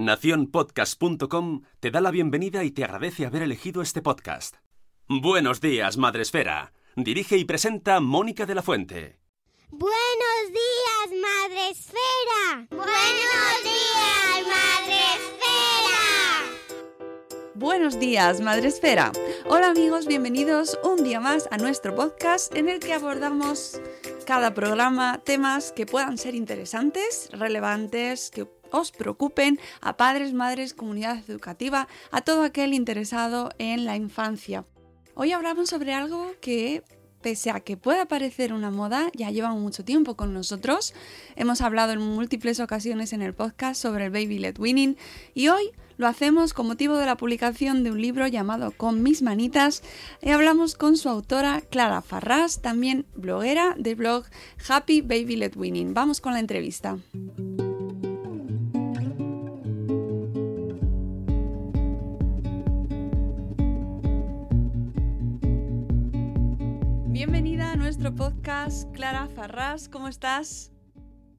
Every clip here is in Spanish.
Naciónpodcast.com te da la bienvenida y te agradece haber elegido este podcast. Buenos días, Madresfera. Dirige y presenta Mónica de la Fuente. Buenos días, Madre Esfera. Buenos días, Madre Esfera. Buenos días, Madre Esfera. Hola amigos, bienvenidos un día más a nuestro podcast en el que abordamos cada programa temas que puedan ser interesantes, relevantes, que os preocupen a padres, madres, comunidad educativa, a todo aquel interesado en la infancia. Hoy hablamos sobre algo que pese a que pueda parecer una moda, ya lleva mucho tiempo con nosotros. Hemos hablado en múltiples ocasiones en el podcast sobre el Baby Led Winning y hoy lo hacemos con motivo de la publicación de un libro llamado Con mis manitas y hablamos con su autora Clara Farras, también bloguera del blog Happy Baby Led Winning. Vamos con la entrevista. Bienvenida a nuestro podcast, Clara Farras, ¿cómo estás?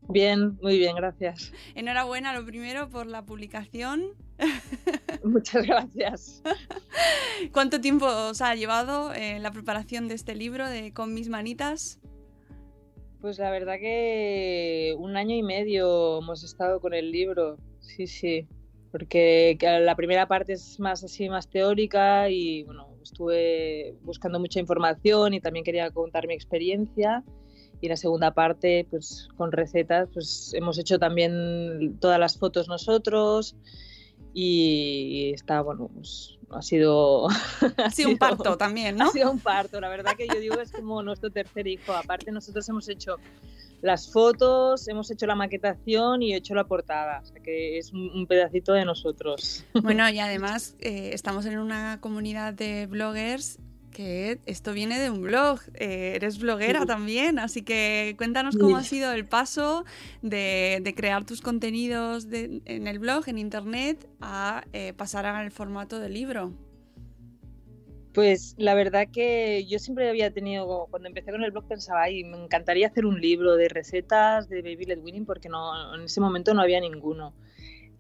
Bien, muy bien, gracias. Enhorabuena, lo primero, por la publicación. Muchas gracias. ¿Cuánto tiempo os ha llevado eh, la preparación de este libro de Con mis manitas? Pues la verdad que un año y medio hemos estado con el libro, sí, sí, porque la primera parte es más así, más teórica y bueno, estuve buscando mucha información y también quería contar mi experiencia. Y la segunda parte, pues con recetas, pues hemos hecho también todas las fotos nosotros y está, bueno, pues ha sido... Ha sido un parto también, ¿no? Ha sido un parto, la verdad que yo digo es como nuestro tercer hijo. Aparte nosotros hemos hecho las fotos, hemos hecho la maquetación y he hecho la portada, o sea que es un, pedacito de nosotros. Bueno, y además eh, estamos en una comunidad de bloggers que esto viene de un blog, eh, eres bloguera también, así que cuéntanos cómo ha sido el paso de, crear tus contenidos en el blog, en internet, a eh, pasar al formato de libro. Pues la verdad que yo siempre había tenido, cuando empecé con el blog pensaba, ay, me encantaría hacer un libro de recetas de Baby Led Winning porque no, en ese momento no había ninguno.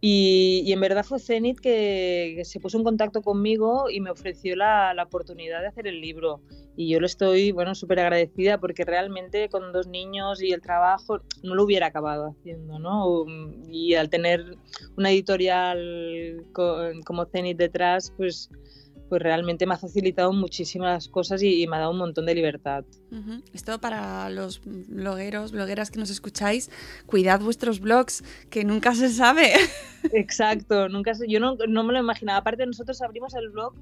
Y, en verdad fue Zenith que, se puso en contacto conmigo y me ofreció la, oportunidad de hacer el libro. Y yo le estoy, bueno, súper agradecida porque realmente con dos niños y el trabajo no lo hubiera acabado haciendo, ¿no? Y al tener una editorial como Zenith detrás, pues pues realmente me ha facilitado muchísimas cosas y, me ha dado un montón de libertad. Esto para los blogueros, blogueras que nos escucháis, cuidad vuestros blogs, que nunca se sabe. Exacto, nunca se, yo no, no, me lo imaginaba. Aparte, nosotros abrimos el blog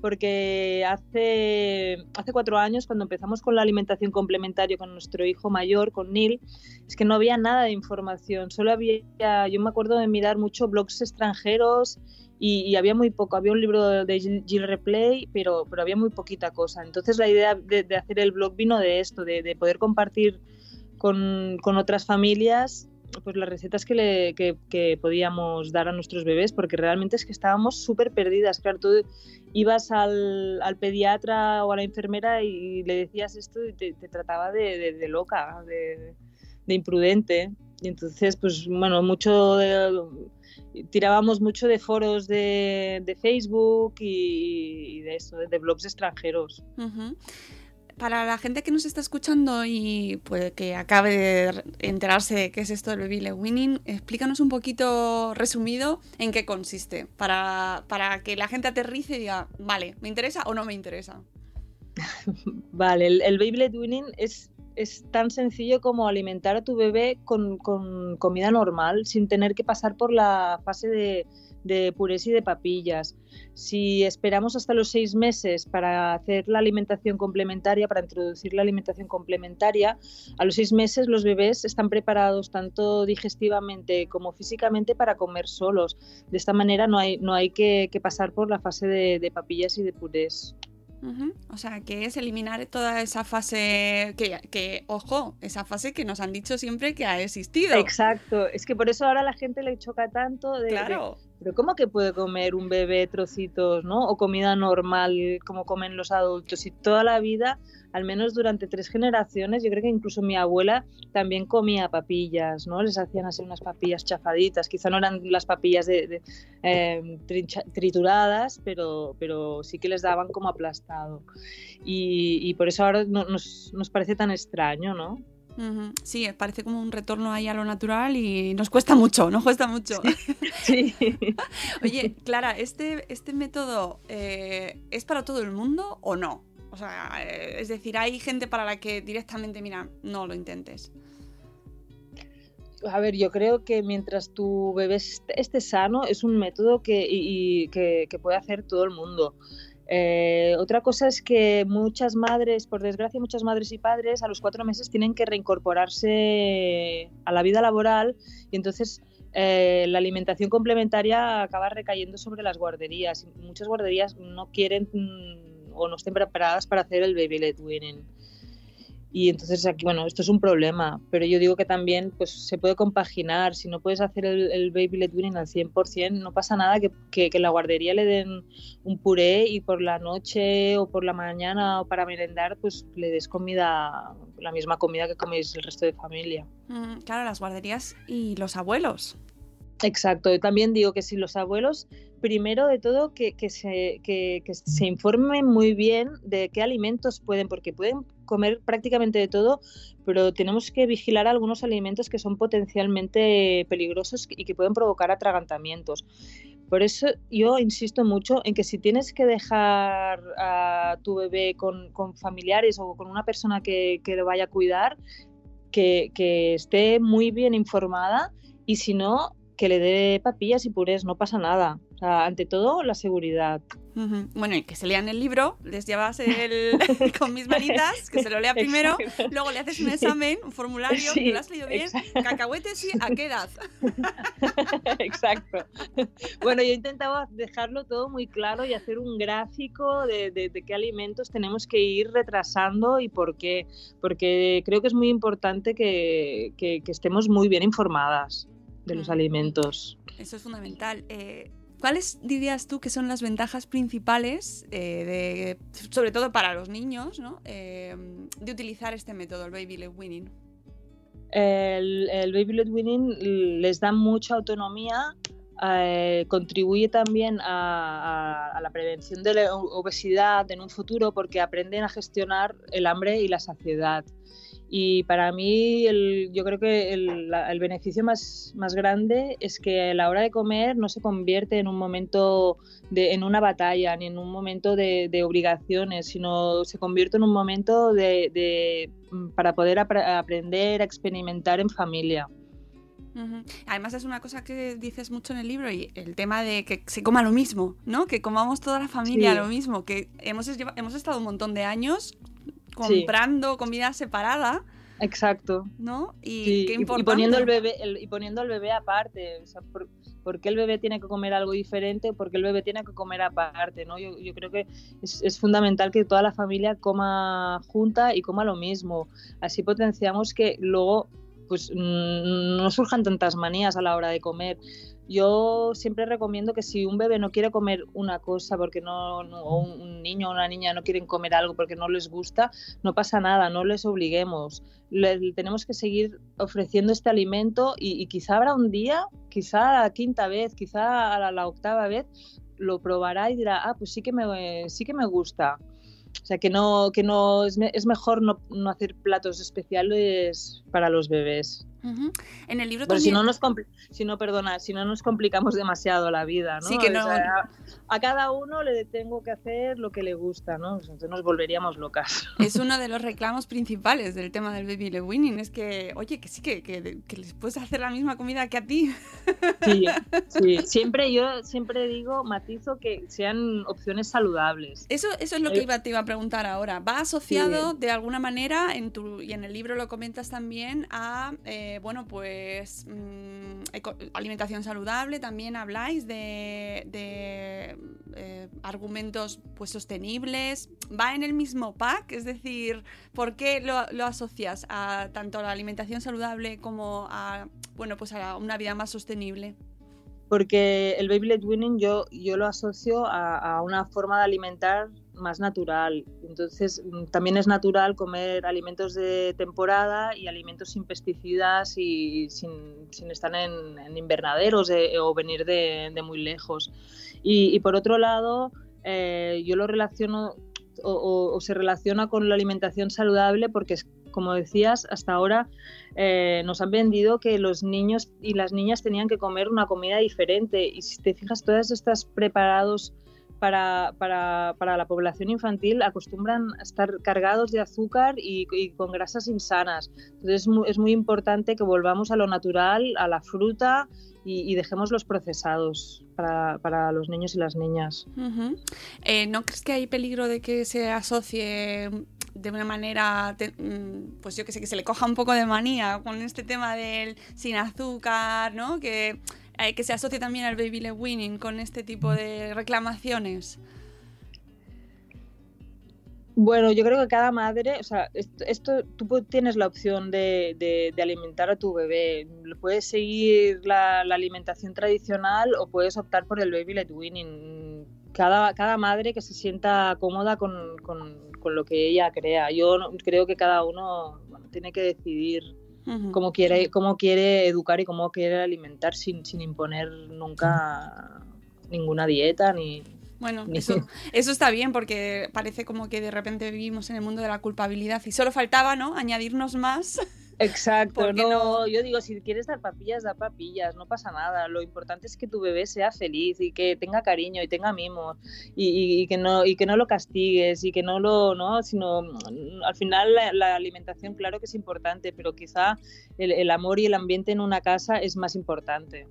porque hace, hace cuatro años, cuando empezamos con la alimentación complementaria con nuestro hijo mayor, con Neil, es que no había nada de información, solo había, yo me acuerdo de mirar mucho blogs extranjeros y, había muy poco, había un libro de Jill Replay, pero, pero había muy poquita cosa. Entonces la idea de, hacer el blog vino de esto, de, poder compartir con, con, otras familias pues las recetas que, le, que, podíamos dar a nuestros bebés, porque realmente es que estábamos súper perdidas. Claro, tú ibas al, al, pediatra o a la enfermera y le decías esto y te, trataba de, loca, de, imprudente. Y entonces, pues bueno, mucho tirábamos mucho de foros de, Facebook y, de eso, de blogs extranjeros. Para la gente que nos está escuchando y pues, que acabe de enterarse de qué es esto del Baby Winning, explícanos un poquito resumido en qué consiste, para, para que la gente aterrice y diga, vale, ¿me interesa o no me interesa? vale, el, el Baby Winning es es tan sencillo como alimentar a tu bebé con, comida normal, sin tener que pasar por la fase de, de purés y de papillas. Si esperamos hasta los seis meses para hacer la alimentación complementaria, para introducir la alimentación complementaria, a los seis meses los bebés están preparados tanto digestivamente como físicamente para comer solos. De esta manera no hay, no hay que, pasar por la fase de, de papillas y de purés. O sea, que es eliminar toda esa fase que, que, ojo, esa fase que nos han dicho siempre que ha existido. Exacto, es que por eso ahora a la gente le choca tanto de, pero ¿cómo que puede comer un bebé trocitos, ¿no? O comida normal como comen los adultos y toda la vida, al menos durante tres generaciones, yo creo que incluso mi abuela también comía papillas, ¿no? Les hacían así unas papillas chafaditas, quizá no eran las papillas de, em, trituradas, pero, pero sí que les daban como aplastado. Y, por eso ahora nos, nos parece tan extraño, ¿no? Sí, parece como un retorno ahí a lo natural y nos cuesta mucho, nos cuesta mucho. Sí. Oye, Clara, ¿este, este método eh, es para todo el mundo o no? O sea, eh, es decir, hay gente para la que directamente, mira, no lo intentes. A ver, yo creo que mientras tu bebé esté sano, es un método que, y, que, que puede hacer todo el mundo. Eh, otra cosa es que muchas madres, por desgracia, muchas madres y padres a los cuatro meses tienen que reincorporarse a la vida laboral y entonces eh, la alimentación complementaria acaba recayendo sobre las guarderías. Muchas guarderías no quieren mm, o no estén preparadas para hacer el baby led weaning. Y entonces aquí, bueno, esto es un problema, pero yo digo que también pues, se puede compaginar. Si no puedes hacer el, baby led weaning al 100%, no pasa nada que, que, que, la guardería le den un puré y por la noche o por la mañana o para merendar, pues le des comida, la misma comida que coméis el resto de familia. Mm, claro, las guarderías y los abuelos. Exacto, yo también digo que si los abuelos, primero de todo, que, se, que, informen muy bien de qué alimentos pueden, porque pueden comer prácticamente de todo, pero tenemos que vigilar algunos alimentos que son potencialmente peligrosos y que pueden provocar atragantamientos. Por eso yo insisto mucho en que si tienes que dejar a tu bebé con, familiares o con una persona que, que lo vaya a cuidar, que, que esté muy bien informada y si no, que le dé papillas y purés, no pasa nada. O sea, ante todo, la seguridad. Bueno, y que se lean el libro, les llevas el con mis manitas, que se lo lea primero, luego le haces un examen, un formulario, que lo has leído bien, cacahuetes y a qué edad. exacto. Bueno, yo he intentado dejarlo todo muy claro y hacer un gráfico de, de, qué alimentos tenemos que ir retrasando y por qué, porque creo que es muy importante que, que, que estemos muy bien informadas de los alimentos. Eso es fundamental. Eh, ¿Cuáles dirías tú que son las ventajas principales, eh, sobre todo para los niños, ¿no? Eh, de utilizar este método, el Baby Led Winning? El, Baby Led Winning les da mucha autonomía, contribuye también a, a, la prevención de la obesidad en un futuro porque aprenden a gestionar el hambre y la saciedad. Y para mí el, yo creo que el, el, beneficio más, más grande es que a la hora de comer no se convierte en un momento, de, en una batalla, ni en un momento de, de obligaciones, sino se convierte en un momento de, de para poder ap aprender a experimentar en familia. Además es una cosa que dices mucho en el libro y el tema de que se coma lo mismo, ¿no? Que comamos toda la familia lo mismo, que hemos, hemos estado un montón de años comprando comida separada. Exacto. ¿No? Y, y, poniendo el bebé y poniendo al bebé aparte. O sea, por, qué el bebé tiene que comer algo diferente? ¿Por qué el bebé tiene que comer aparte? ¿no? Yo, yo creo que es, es, fundamental que toda la familia coma junta y coma lo mismo. Así potenciamos que luego pues no surjan tantas manías a la hora de comer. Yo siempre recomiendo que si un bebé no quiere comer una cosa porque no, o un niño o una niña no quieren comer algo porque no les gusta, no pasa nada, no les obliguemos. Le, tenemos que seguir ofreciendo este alimento y, quizá habrá un día, quizá a la quinta vez, quizá a la, octava vez, lo probará y dirá, ah, pues sí que me, sí que me gusta. O sea, que no, que no es, es mejor no, no hacer platos especiales para los bebés. En el libro Pero si no nos si no perdona, si no nos complicamos demasiado la vida, ¿no? Sí que no. a, cada uno le tengo que hacer lo que le gusta, ¿no? Entonces nos volveríamos locas. Es uno de los reclamos principales del tema del baby le winning, es que, oye, que sí que, que, que, les puedes hacer la misma comida que a ti. Sí, sí. Siempre yo siempre digo, matizo que sean opciones saludables. Eso, eso es lo que eh, iba, te iba a preguntar ahora. ¿Va asociado de alguna manera en tu y en el libro lo comentas también a eh, bueno, pues mm, alimentación saludable, también habláis de, eh, argumentos pues sostenibles. ¿Va en el mismo pack? Es decir, ¿por qué lo, asocias a tanto a la alimentación saludable como a, bueno, pues a una vida más sostenible? porque el baby led weaning yo, yo lo asocio a, una forma de alimentar más natural. Entonces, mm, también es natural comer alimentos de temporada y alimentos sin pesticidas y sin, estar en, invernaderos o venir de, muy lejos. Y, por otro lado, eh, yo lo relaciono o, se relaciona con la alimentación saludable porque es como decías, hasta ahora eh, nos han vendido que los niños y las niñas tenían que comer una comida diferente. Y si te fijas, todas estas preparados para, para, para, la población infantil acostumbran a estar cargados de azúcar y, con grasas insanas. Entonces es muy, es muy, importante que volvamos a lo natural, a la fruta y, dejemos los procesados para, para, los niños y las niñas. Eh, ¿No crees que hay peligro de que se asocie de una manera, mm, pues yo que sé, que se le coja un poco de manía con este tema del sin azúcar, ¿no? Que, eh, que se asocie también al baby led winning con este tipo de reclamaciones. Bueno, yo creo que cada madre, o sea, esto, tú tienes la opción de, alimentar a tu bebé. Puedes seguir la, alimentación tradicional o puedes optar por el baby led winning. Cada, cada madre que se sienta cómoda con, con lo que ella crea. Yo creo que cada uno tiene que decidir cómo, quiere, cómo quiere educar y cómo quiere alimentar sin, sin imponer nunca ninguna dieta ni, bueno, eso, eso, está bien porque parece como que de repente vivimos en el mundo de la culpabilidad y solo faltaba, ¿no? Añadirnos más Exacto, no, yo digo, si quieres dar papillas, da papillas, no pasa nada. Lo importante es que tu bebé sea feliz y que tenga cariño y tenga mimos y, que no y que no lo castigues y que no lo, no, sino mm, al final la, alimentación claro que es importante, pero quizá el amor y el ambiente en una casa es más importante.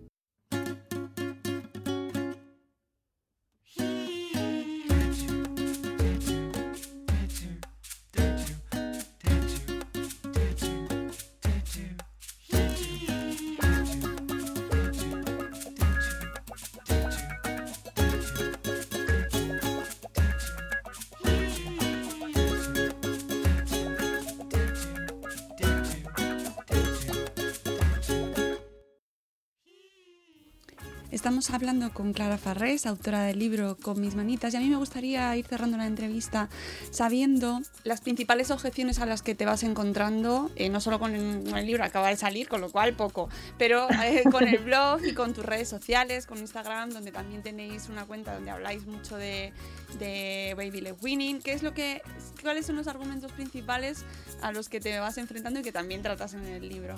Estamos hablando con Clara Farrés, autora del libro Con mis manitas, y a mí me gustaría ir cerrando la entrevista sabiendo las principales objeciones a las que te vas encontrando, eh, no solo con el, libro acaba de salir, con lo cual poco, pero eh, con el blog y con tus redes sociales, con Instagram, donde también tenéis una cuenta donde habláis mucho de, de Baby Left Winning. ¿Qué es lo que, ¿Cuáles son los argumentos principales a los que te vas enfrentando y que también tratas en el libro?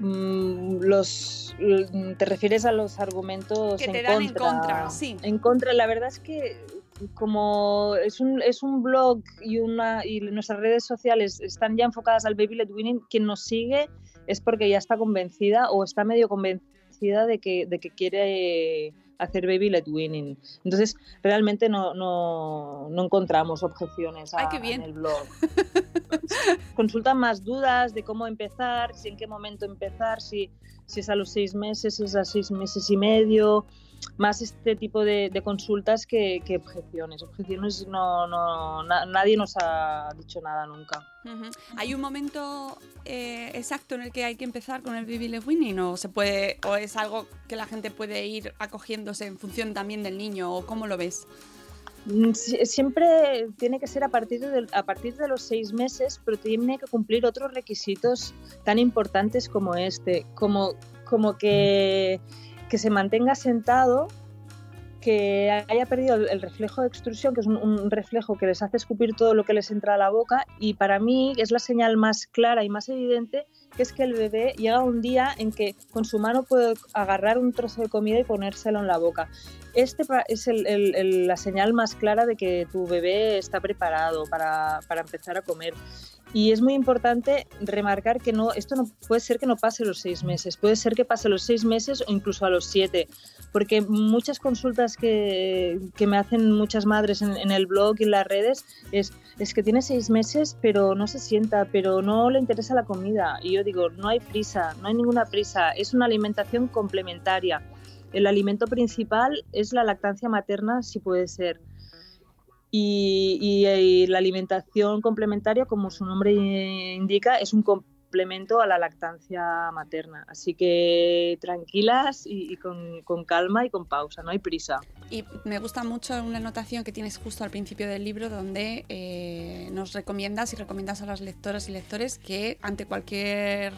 Mm, los te refieres a los argumentos que te en, dan contra, en contra, sí. En contra, la verdad es que como es un, es un blog y una y nuestras redes sociales están ya enfocadas al baby led winning, quien nos sigue es porque ya está convencida o está medio convencida de que, de que quiere hacer baby led winning. Entonces, realmente no, no, no encontramos objeciones a, en el blog. Consultan más dudas de cómo empezar, si en qué momento empezar, si, si es a los seis meses, si es a seis meses y medio, más este tipo de, consultas que, objeciones. Objeciones no, no nadie nos ha dicho nada nunca. ¿Hay un momento eh, exacto en el que hay que empezar con el baby winning o se puede o es algo que la gente puede ir acogiéndose en función también del niño o cómo lo ves? Mm, siempre tiene que ser a partir de, a partir de los seis meses, pero tiene que cumplir otros requisitos tan importantes como este, como, como que, que se mantenga sentado que haya perdido el reflejo de extrusión, que es un, reflejo que les hace escupir todo lo que les entra a la boca, y para mí es la señal más clara y más evidente que es que el bebé llega un día en que con su mano puede agarrar un trozo de comida y ponérselo en la boca. Este es la señal más clara de que tu bebé está preparado para, para empezar a comer. Y es muy importante remarcar que no, esto no puede ser que no pase los seis meses, puede ser que pase los seis meses o incluso a los siete, porque muchas consultas que, que me hacen muchas madres en, el blog y en las redes es, es que tiene seis meses pero no se sienta, pero no le interesa la comida. Y yo digo, no hay prisa, no hay ninguna prisa, es una alimentación complementaria. El alimento principal es la lactancia materna, si puede ser y, la alimentación complementaria, como su nombre indica, es un complemento a la lactancia materna. Así que tranquilas y, con, con, calma y con pausa, no hay prisa. Y me gusta mucho una anotación que tienes justo al principio del libro donde eh, nos recomiendas y recomiendas a las lectoras y lectores que ante cualquier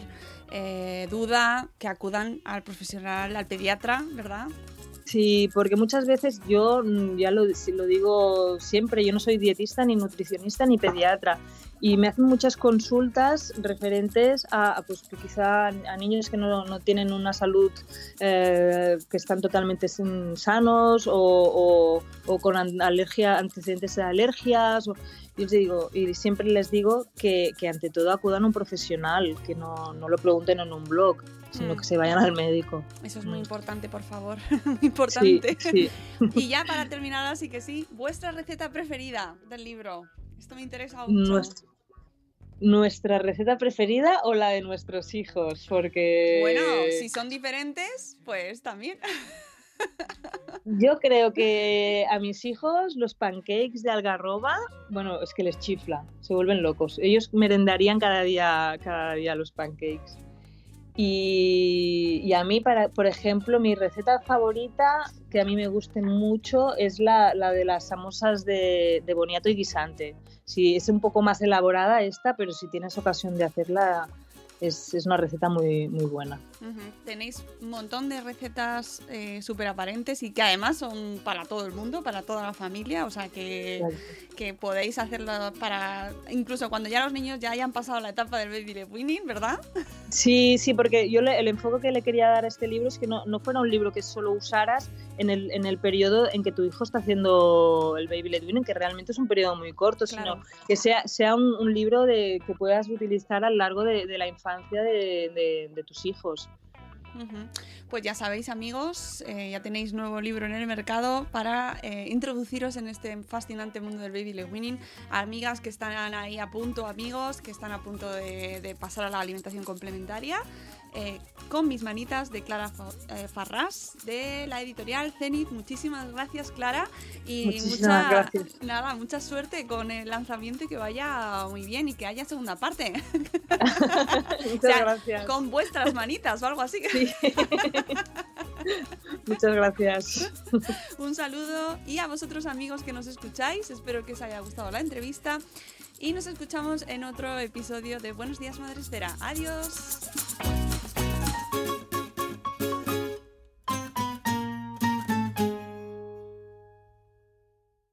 eh, duda que acudan al profesional, al pediatra, ¿verdad? Sí, porque muchas veces yo, mm, ya lo, digo siempre, yo no soy dietista, ni nutricionista, ni pediatra. Y me hacen muchas consultas referentes a, pues, quizá a niños que no, no tienen una salud, eh, que están totalmente sanos o, o, con alergia, antecedentes de alergias. Y, digo, y siempre les digo que, que, ante todo acudan a un profesional, que no, no lo pregunten en un blog sino mm. que se vayan al médico. Eso es muy mm. importante, por favor. muy importante. Sí, y ya para terminar, así que sí, vuestra receta preferida del libro. Esto me interesa mucho. Nuestra, receta preferida o la de nuestros hijos, porque... Bueno, si son diferentes, pues también. Yo creo que a mis hijos los pancakes de algarroba, bueno, es que les chifla, se vuelven locos. Ellos merendarían cada día, cada día los pancakes. Y, a mí, para, por ejemplo, mi receta favorita, que a mí me guste mucho, es la, de las samosas de, de, boniato y guisante. Sí, es un poco más elaborada esta, pero si tienes ocasión de hacerla, es, es, una receta muy, muy buena. Tenéis un montón de recetas eh, súper aparentes y que además son para todo el mundo, para toda la familia, o sea que, que podéis hacerlo para, incluso cuando ya los niños ya hayan pasado la etapa del baby led winning, ¿verdad? Sí, sí, porque yo el enfoque que le quería dar a este libro es que no, no fuera un libro que solo usaras en el, en el periodo en que tu hijo está haciendo el baby led winning, que realmente es un periodo muy corto, sino que sea, sea un, un, libro de, que puedas utilizar a lo largo de, de la infancia de, de, de tus hijos. Pues ya sabéis amigos, eh, ya tenéis nuevo libro en el mercado para eh, introduciros en este fascinante mundo del baby led winning. Amigas que están ahí a punto, amigos que están a punto de pasar a la alimentación complementaria. Eh, con mis manitas de Clara eh, Farras de la editorial Zenith. Muchísimas gracias, Clara. Y mucha, Nada, mucha suerte con el lanzamiento y que vaya muy bien y que haya segunda parte. Muchas gracias. Con vuestras manitas o algo así. Muchas gracias. Un saludo y a vosotros amigos que nos escucháis. Espero que os haya gustado la entrevista. Y nos escuchamos en otro episodio de Buenos Días Madre Espera. Adiós.